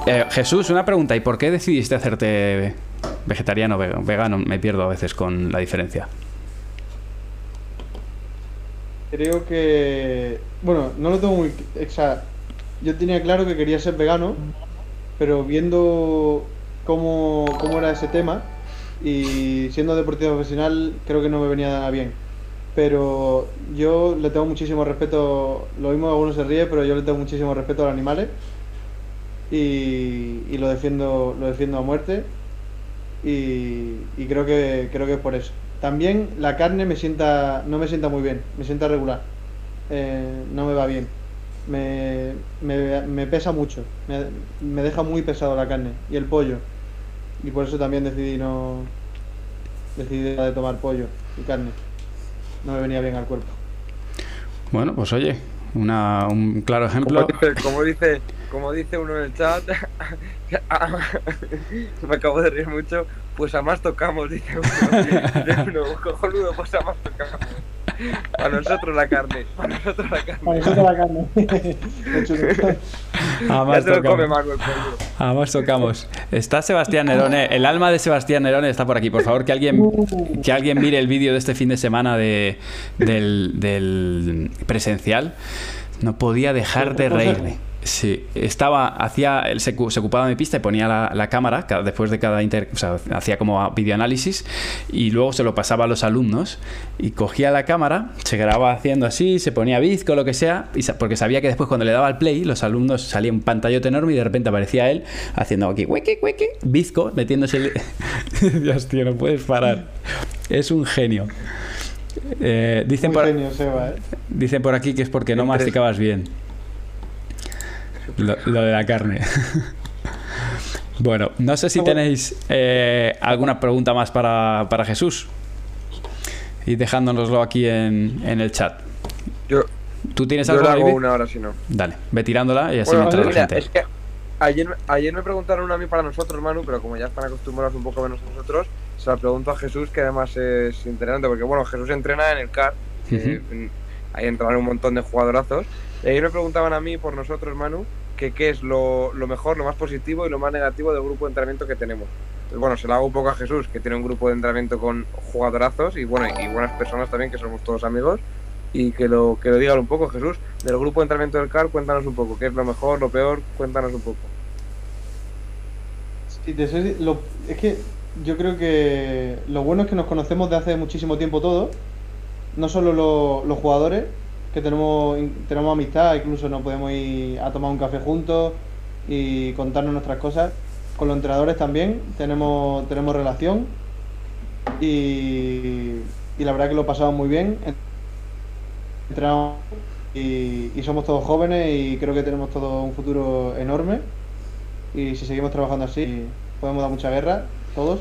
eh, Jesús, una pregunta, ¿y por qué decidiste hacerte vegetariano vegano? Me pierdo a veces con la diferencia. Creo que, bueno, no lo tengo muy... O yo tenía claro que quería ser vegano, pero viendo cómo, cómo era ese tema y siendo deportivo profesional creo que no me venía bien. Pero yo le tengo muchísimo respeto, lo mismo algunos se ríe, pero yo le tengo muchísimo respeto a los animales y, lo defiendo lo defiendo a muerte y, creo que creo que es por eso. También la carne me sienta no me sienta muy bien me sienta regular. Eh, no me va bien. Me, me, pesa mucho me, me, deja muy pesado la carne y el pollo. Y por eso también decidí no decidí de tomar pollo y carne. No me venía bien al cuerpo. Bueno pues oye una, un claro ejemplo. Como dice como dice uno en el chat, me acabo de reír mucho, pues a más tocamos, dice uno. cojonudo, pues a más tocamos. A nosotros la carne, a nosotros la carne. A nosotros la carne. Tocamos. más tocamos. Está Sebastián Nerone, el alma de Sebastián Nerone está por aquí. Por favor, que alguien, que alguien mire el vídeo de este fin de semana de, del, del presencial. No podía dejar de reírme. Sí, estaba, hacía, él se, ocupaba de mi pista y ponía la, cámara después de cada inter, o sea, hacía como videoanálisis y luego se lo pasaba a los alumnos y cogía la cámara, se grababa haciendo así, se ponía bizco, lo que sea, porque sabía que después cuando le daba el play, los alumnos salían un pantallote enorme y de repente aparecía él haciendo aquí, hueque, hueque, bizco, metiéndose el... Dios, tío, no puedes parar. Es un genio. Eh, dicen, por, genio, Seba, ¿eh? dicen por aquí que es porque no masticabas bien. Lo, de la carne. bueno, no sé si tenéis eh, alguna pregunta más para, para Jesús. Y dejándonoslo aquí en, en el chat. Yo, ¿Tú tienes algo? Yo una ahora, si no. Dale, ve tirándola y así bueno, la gente. Es que ayer, ayer me preguntaron a mí para nosotros, Manu, pero como ya están acostumbrados un poco menos a nosotros, se la pregunto a Jesús, que además es entrenante, porque bueno, Jesús entrena en el CAR, ahí entran un montón de jugadorazos. Y ahí me preguntaban a mí, por nosotros, Manu, que qué es lo, mejor, lo más positivo y lo más negativo del grupo de entrenamiento que tenemos. Entonces, bueno, se lo hago un poco a Jesús, que tiene un grupo de entrenamiento con jugadorazos y bueno, buenas personas también, que somos todos amigos. Y que lo, que lo diga un poco, Jesús. Del grupo de entrenamiento del CAR, cuéntanos un poco, qué es lo mejor, lo peor, cuéntanos un poco. Es que yo creo que lo bueno es que nos conocemos de hace muchísimo tiempo todos. No solo lo- los jugadores, que tenemos, tenemos amistad, incluso nos podemos ir a tomar un café juntos y contarnos nuestras cosas. Con los entrenadores también tenemos, tenemos relación y, y la verdad que lo pasamos muy bien. Entrenamos y, y somos todos jóvenes y creo que tenemos todo un futuro enorme y si seguimos trabajando así podemos dar mucha guerra todos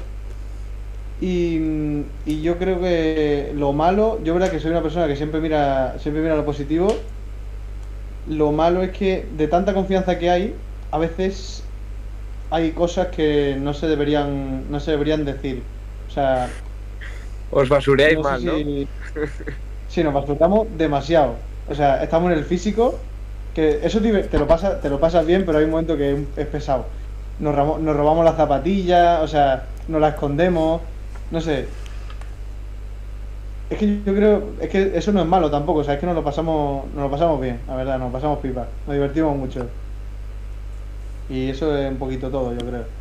y, y yo creo que lo malo yo verdad que soy una persona que siempre mira siempre mira lo positivo lo malo es que de tanta confianza que hay a veces hay cosas que no se deberían no se deberían decir o sea Os basureáis no mal, ¿no? si- nos basuramos demasiado. O sea, estamos en el físico, que eso te, te lo pasa, te lo pasas bien, pero hay un momento que es, es pesado. Nos, ramo- nos robamos las zapatillas, o sea, nos las escondemos, no sé. Es que yo creo, es que eso no es malo tampoco, o sea, es que nos lo pasamos, nos lo pasamos bien, la verdad, nos lo pasamos pipa, nos divertimos mucho. Y eso es un poquito todo, yo creo.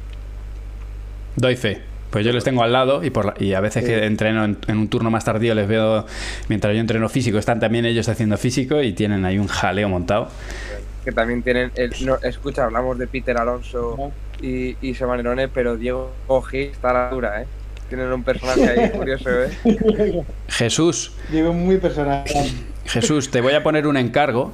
Doy fe. Pues yo les tengo al lado y, por la- y a veces que entreno en, en un turno más tardío les veo, mientras yo entreno físico, están también ellos haciendo físico y tienen ahí un jaleo montado. que también tienen el, no, escucha hablamos de Peter Alonso y, y Semanerone pero Diego Gil está a la altura eh tienen un personaje ahí curioso eh Jesús, Diego es muy personal. Jesús, te voy a poner un encargo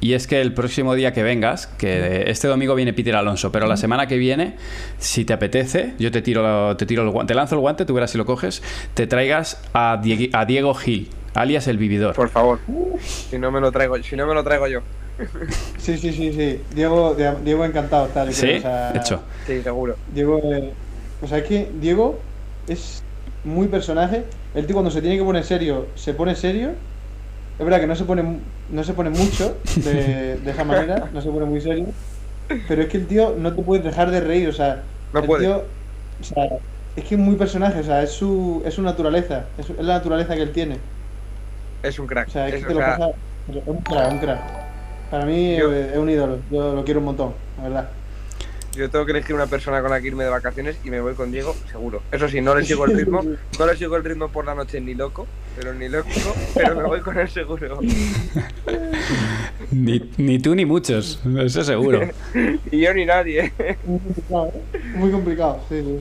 y es que el próximo día que vengas, que este domingo viene Peter Alonso, pero la semana que viene, si te apetece, yo te tiro, te tiro el guante, te lanzo el guante, tú verás si lo coges, te traigas a Diego, a Diego Gil, alias el vividor. por favor si no me lo traigo si no me lo traigo yo Sí, sí, sí, sí. Diego, Diego encantado yo ¿Sí? creo, o sea, Hecho. sí seguro Diego, eh, o sea, es que Diego es muy personaje. El tío cuando se tiene que poner serio, se pone serio. Es verdad que no se pone, no se pone mucho de, de esa manera, no se pone muy serio. Pero es que el tío no te puede dejar de reír, o sea, No el puede. tío, o sea, es que es muy personaje, o sea, es su, es su naturaleza, es, es la naturaleza que él tiene. es un crack O sea, es Es- que te lo pasa, es un crack, un crack. Para mí Yo- es un ídolo, yo lo quiero un montón, la verdad. Yo tengo que elegir una persona con la que irme de vacaciones y me voy con Diego seguro eso sí no le sigo el ritmo no le sigo el ritmo por la noche ni loco pero ni loco pero me voy con él seguro Ni, ni tú ni muchos, eso seguro. y yo ni nadie Muy complicado, ¿eh? Muy complicado, sí, sí.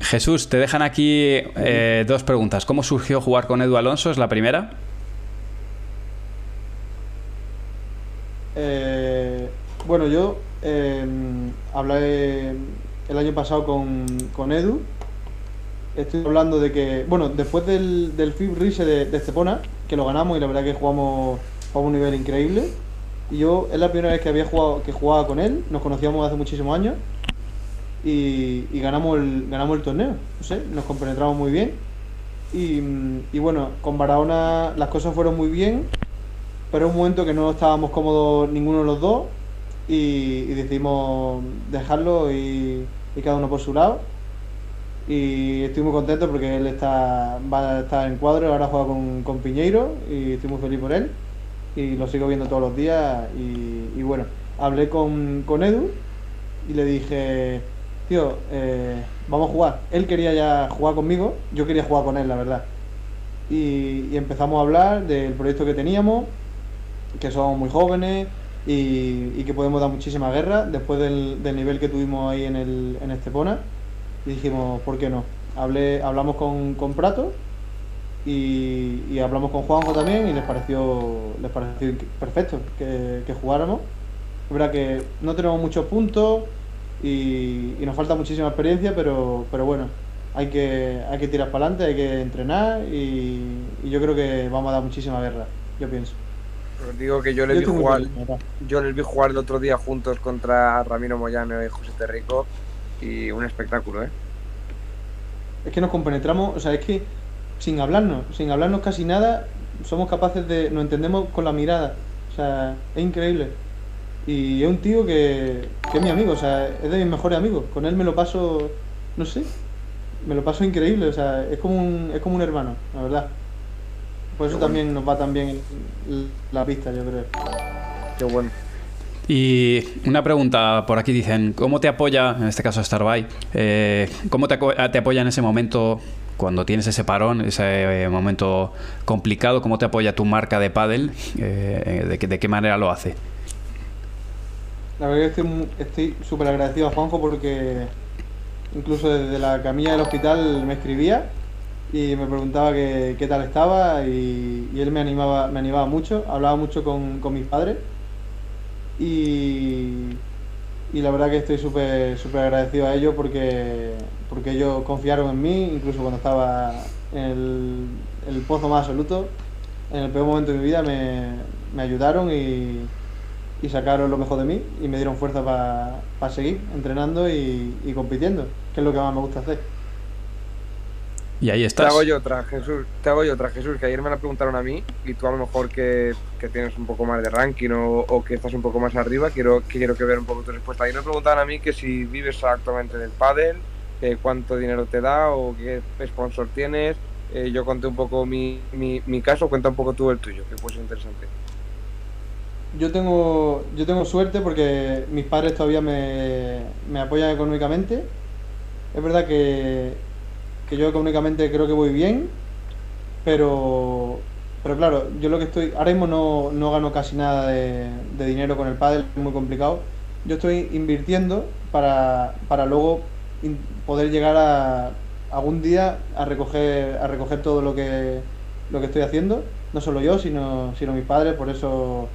Jesús, te dejan aquí eh, dos preguntas. ¿Cómo surgió jugar con Edu Alonso? Es la primera. Eh, bueno, yo eh, hablé el año pasado con, con Edu. Estoy hablando de que, bueno, después del, del FIB Rise de, de Estepona, que lo ganamos y la verdad que jugamos, jugamos un nivel increíble. Y yo es la primera vez que había jugado, que jugaba con él, nos conocíamos hace muchísimos años y, y ganamos, el, ganamos el torneo. No sé, nos compenetramos muy bien. Y, y bueno, con Barahona las cosas fueron muy bien, pero un momento que no estábamos cómodos ninguno de los dos y, decidimos dejarlo y, cada uno por su lado. Y estoy muy contento porque él está, va a estar en cuadro, ahora juega con, con Piñeiro y estoy muy feliz por él. Y lo sigo viendo todos los días. Y, y bueno, hablé con, con Edu y le dije, tío, eh, vamos a jugar. Él quería ya jugar conmigo, yo quería jugar con él, la verdad. Y, y empezamos a hablar del proyecto que teníamos, que somos muy jóvenes y, y que podemos dar muchísima guerra después del, del nivel que tuvimos ahí en, el, en Estepona. Y dijimos, ¿por qué no? Hablé, hablamos con, con Prato y, y hablamos con Juanjo también y les pareció, les pareció perfecto que, que jugáramos. Es verdad que no tenemos muchos puntos y, nos falta muchísima experiencia, pero, pero bueno, hay que, hay que tirar para adelante, hay que entrenar y yo creo que vamos a dar muchísima guerra, yo pienso. Os digo que yo les Yo vi jugar, yo les vi jugar el otro día juntos contra Ramiro Moyano y José Terrico y un espectáculo, ¿eh? es que nos compenetramos, o sea, es que sin hablarnos, sin hablarnos casi nada, somos capaces de, nos entendemos con la mirada, o sea, es increíble. Y es un tío que, que es mi amigo, o sea, es de mis mejores amigos. Con él me lo paso, no sé, me lo paso increíble, o sea, es como un, es como un hermano, la verdad. Por eso también nos va tan bien la pista, yo creo. Qué bueno. Y una pregunta, por aquí dicen, ¿cómo te apoya, en este caso Starbuy, eh, cómo te, aco- te apoya en ese momento cuando tienes ese parón, ese eh, momento complicado, cómo te apoya tu marca de pádel, Eh, de, qué- de qué manera lo hace? La verdad que estoy mu- estoy súper agradecido a Juanjo porque incluso desde la camilla del hospital me escribía y me preguntaba que- qué tal estaba y, él me animaba, me animaba mucho, hablaba mucho con, con mis padres y, y la verdad que estoy súper súper agradecido a ellos porque, porque ellos confiaron en mí, incluso cuando estaba en el, el pozo más absoluto, en el peor momento de mi vida me, me ayudaron y, y sacaron lo mejor de mí y me dieron fuerza para seguir entrenando y, y compitiendo, que es lo que más me gusta hacer. Y ahí Te estás. hago yo otra, Jesús. Te hago yo otra, Jesús, que ayer me la preguntaron a mí y tú a lo mejor que, que tienes un poco más de ranking o, o que estás un poco más arriba, quiero que quiero que ver un poco tu respuesta. Ayer me preguntaban a mí que si vives actualmente del pádel, eh, cuánto dinero te da o qué sponsor tienes. Eh, yo conté un poco mi, mi, mi caso, cuenta un poco tú el tuyo, que puede ser interesante. Yo tengo, yo tengo suerte porque mis padres todavía me, me apoyan económicamente. Es verdad que, que yo económicamente creo que voy bien, pero, pero claro, yo lo que estoy, ahora mismo no, no gano casi nada de, dinero con el pádel, es muy complicado. Yo estoy invirtiendo para, para luego poder llegar a algún día a recoger, a recoger todo lo que, lo que estoy haciendo. No solo yo, sino, sino mis padres, por eso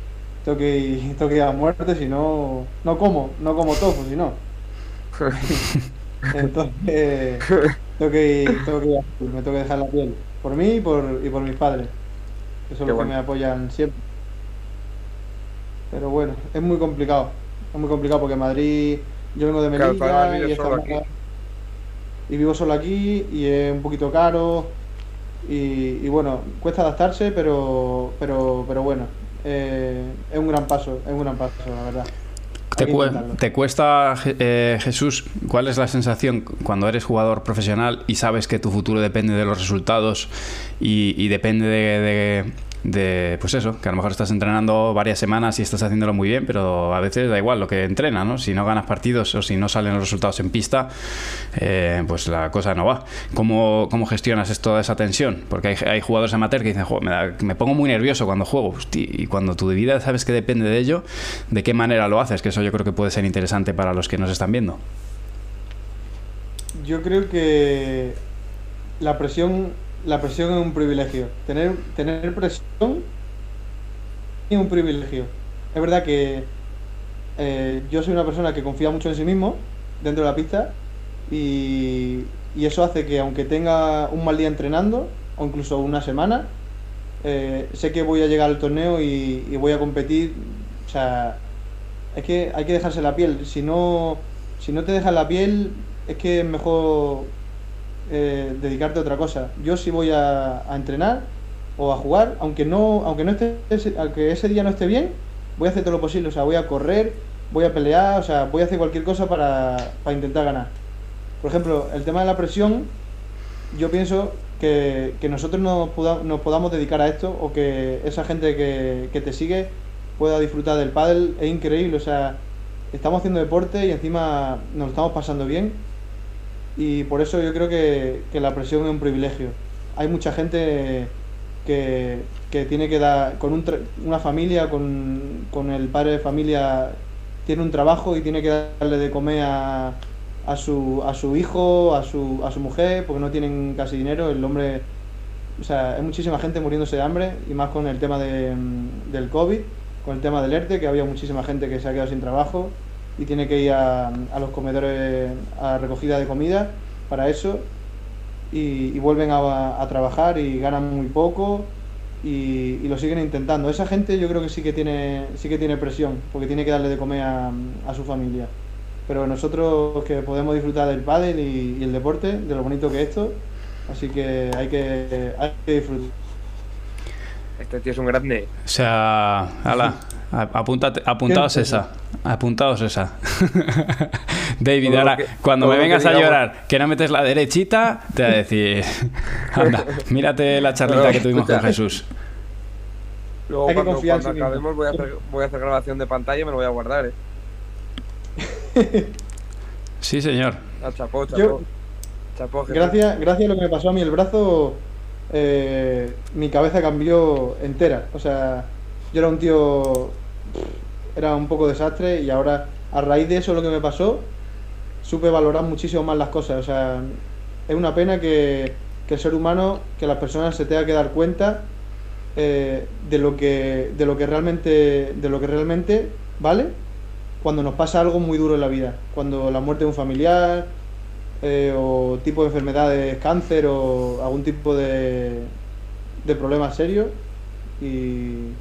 tengo que tengo que ir a muerte, si no, no como, no como tofu, si no. Entonces, tengo que ir, tengo que ir a full, me tengo que dejar la piel. Por mí y por, y por mis padres. Que son Qué los bueno. que me apoyan siempre. Pero bueno, es muy complicado. Es muy complicado porque Madrid, yo vengo de Claro, Melilla y, vivo solo aquí y es un poquito caro. Y, y bueno, cuesta adaptarse, pero, pero, pero bueno, eh, es un gran paso, es un gran paso, la verdad. ¿Te, cuesta, eh, Jesús, cuál es la sensación cuando eres jugador profesional y sabes que tu futuro depende de los resultados y, y depende de, de- de, pues eso, que a lo mejor estás entrenando varias semanas y estás haciéndolo muy bien, pero a veces da igual lo que entrena, ¿no? Si no ganas partidos o si no salen los resultados en pista, eh, pues la cosa no va. ¿Cómo, cómo gestionas toda esa tensión? Porque hay, hay jugadores amateur que dicen, "Jo, me, pongo muy nervioso cuando juego. Hosti, y cuando tu vida sabes que depende de ello, ¿de qué manera lo haces? Que eso yo creo que puede ser interesante para los que nos están viendo. Yo creo que la presión, la presión es un privilegio. Tener, tener presión es un privilegio. Es verdad que eh, yo soy una persona que confía mucho en sí mismo dentro de la pista y, y eso hace que aunque tenga un mal día entrenando o incluso una semana, eh, sé que voy a llegar al torneo y, y voy a competir. O sea, es que hay que dejarse la piel. Si no, si no te dejas la piel, es que es mejor eh, dedicarte a otra cosa. Yo sí voy a, a entrenar o a jugar, aunque no, aunque no esté, aunque ese día no esté bien, voy a hacer todo lo posible. O sea, voy a correr, voy a pelear, o sea, voy a hacer cualquier cosa para, para intentar ganar. Por ejemplo, el tema de la presión, yo pienso que, que nosotros nos, poda- podamos dedicar a esto o que esa gente que, que te sigue pueda disfrutar del pádel es increíble, o sea, estamos haciendo deporte y encima nos estamos pasando bien y por eso yo creo que, que la presión es un privilegio. Hay mucha gente que, que tiene que dar, con un una familia, con, con el padre de familia, tiene un trabajo y tiene que darle de comer a, a, su, a su hijo, a su, a su mujer, porque no tienen casi dinero. El hombre, o sea, hay muchísima gente muriéndose de hambre y más con el tema de, del COVID, con el tema del ERTE, que había muchísima gente que se ha quedado sin trabajo y tiene que ir a, a los comedores a recogida de comida para eso y, y vuelven a, a trabajar y ganan muy poco y, y lo siguen intentando. Esa gente yo creo que sí que tiene, sí que tiene presión porque tiene que darle de comer a, a su familia. pero nosotros que podemos disfrutar del pádel y, y el deporte, de lo bonito que es esto, así que hay que, hay que disfrutar. Este tío es un grande. O sea, ala, apúntate- apuntaos esa. Apuntaos esa. David, ahora, que- cuando me vengas a llorar que no metes la derechita, te voy a decir, anda, mírate la charlita que tuvimos con. Jesús. Luego Hay que cuando, confiar en cuando sí mismo. acabemos voy a, hacer, voy a hacer grabación de pantalla y me lo voy a guardar, eh. Sí, señor. Ah, chapó, chapó. Yo- Chapó, Jesús. Gracias, gracias a lo que me pasó a mí el brazo, eh, mi cabeza cambió entera. O sea, yo era un tío, era un poco desastre y ahora a raíz de eso lo que me pasó, supe valorar muchísimo más las cosas. O sea, es una pena que, que el ser humano, que las personas se tenga que dar cuenta eh, de lo que, de lo que realmente, de lo que realmente vale cuando nos pasa algo muy duro en la vida, cuando la muerte de un familiar, eh, o tipo de enfermedades, cáncer o algún tipo de, de problema serio y,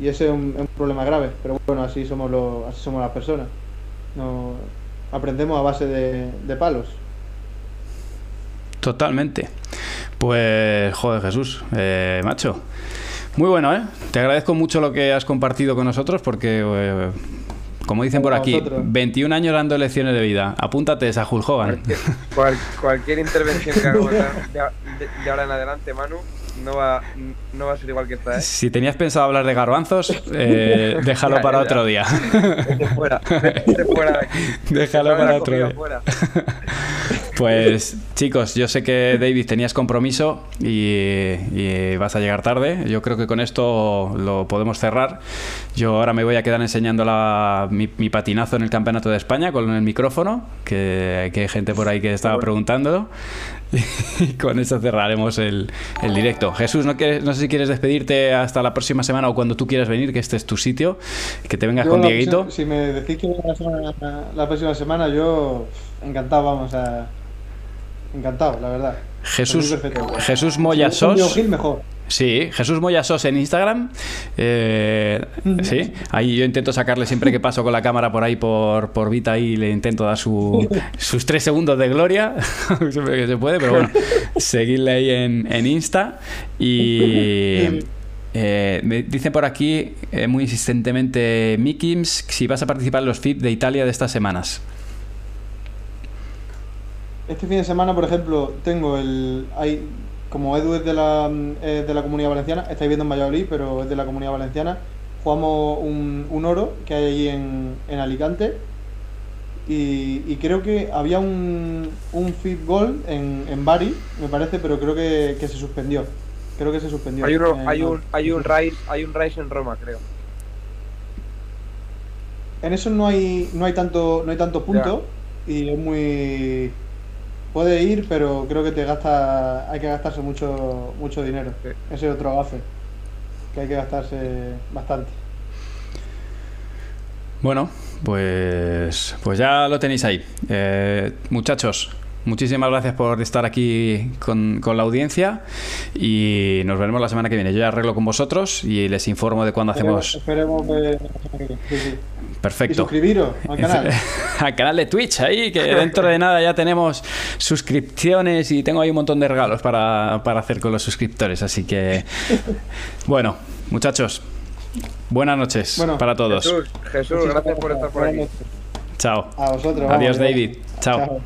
y ese es un, es un problema grave, pero bueno, así somos los, así somos las personas. No, aprendemos a base de, de palos. Totalmente. Pues, joder, Jesús, eh, macho. Muy bueno, ¿eh? Te agradezco mucho lo que has compartido con nosotros porque, eh, como dicen por aquí, vosotros. 21 años dando lecciones de vida. Apúntate esa Hulk Hogan. Cualquier, cual- cualquier intervención que de, de- de ahora en adelante, Manu, no va, no va a ser igual que esta, ¿eh? Si tenías pensado hablar de garbanzos, eh, déjalo Ya, para ya. otro día. Vete fuera, vete fuera de aquí. Déjalo para otro día. fuera. Pues chicos, yo sé que David tenías compromiso y, y vas a llegar tarde. Yo creo que con esto lo podemos cerrar. Yo ahora me voy a quedar enseñando la- mi, mi patinazo en el Campeonato de España con el micrófono, que, que hay gente por ahí que estaba preguntando. Y con eso cerraremos el, el directo. Jesús, ¿no, quieres- no sé si quieres despedirte hasta la próxima semana o cuando tú quieras venir, que este es tu sitio, que te vengas Yo con la Dieguito. próxima- Si me decís que la, la próxima semana, yo encantado, vamos a. Encantado, la verdad. Jesús. Jesús Moya Sos. Mejor. Sí, Jesús Moyasos en Instagram. Eh, sí, ahí yo intento sacarle siempre que paso con la cámara por ahí por, por Vita y le intento dar su- sus tres segundos de gloria, siempre que se puede, pero bueno, seguirle ahí en, en Insta. Y eh, me dicen por aquí eh, muy insistentemente, Mikims, si vas a participar en los FIP de Italia de estas semanas. Este fin de semana, por ejemplo, tengo el. Hay, como Edu es de la, mm, es de la comunidad valenciana, estáis viendo en Valladolid, pero es de la comunidad valenciana. Jugamos un, un oro que hay allí en, en Alicante. Y, y creo que había un, un fit goal en, en Bari, me parece, pero creo que, que se suspendió. Creo que se suspendió. Hay, uno, Eh, hay, no. un, hay, un rise, hay un rise en Roma, creo. En eso no hay, no hay tanto, no hay tanto punto y es muy puede ir, pero creo que te gasta, hay que gastarse mucho, mucho dinero. Sí. Ese es otro gafe, que hay que gastarse bastante. Bueno, pues, pues ya lo tenéis ahí. Eh, muchachos, muchísimas gracias por estar aquí con, con la audiencia y nos veremos la semana que viene. Yo ya arreglo con vosotros y les informo de cuándo hacemos. Esperemos ver- sí, sí. Y Perfecto. suscribiros al canal. Al canal de Twitch, ahí, que dentro de nada ya tenemos suscripciones y tengo ahí un montón de regalos para, para hacer con los suscriptores. Así que, bueno, muchachos, buenas noches Bueno, para todos. Jesús, gracias por estar por aquí. Chao. A vosotros. Adiós, vamos, David. Chao. Chao.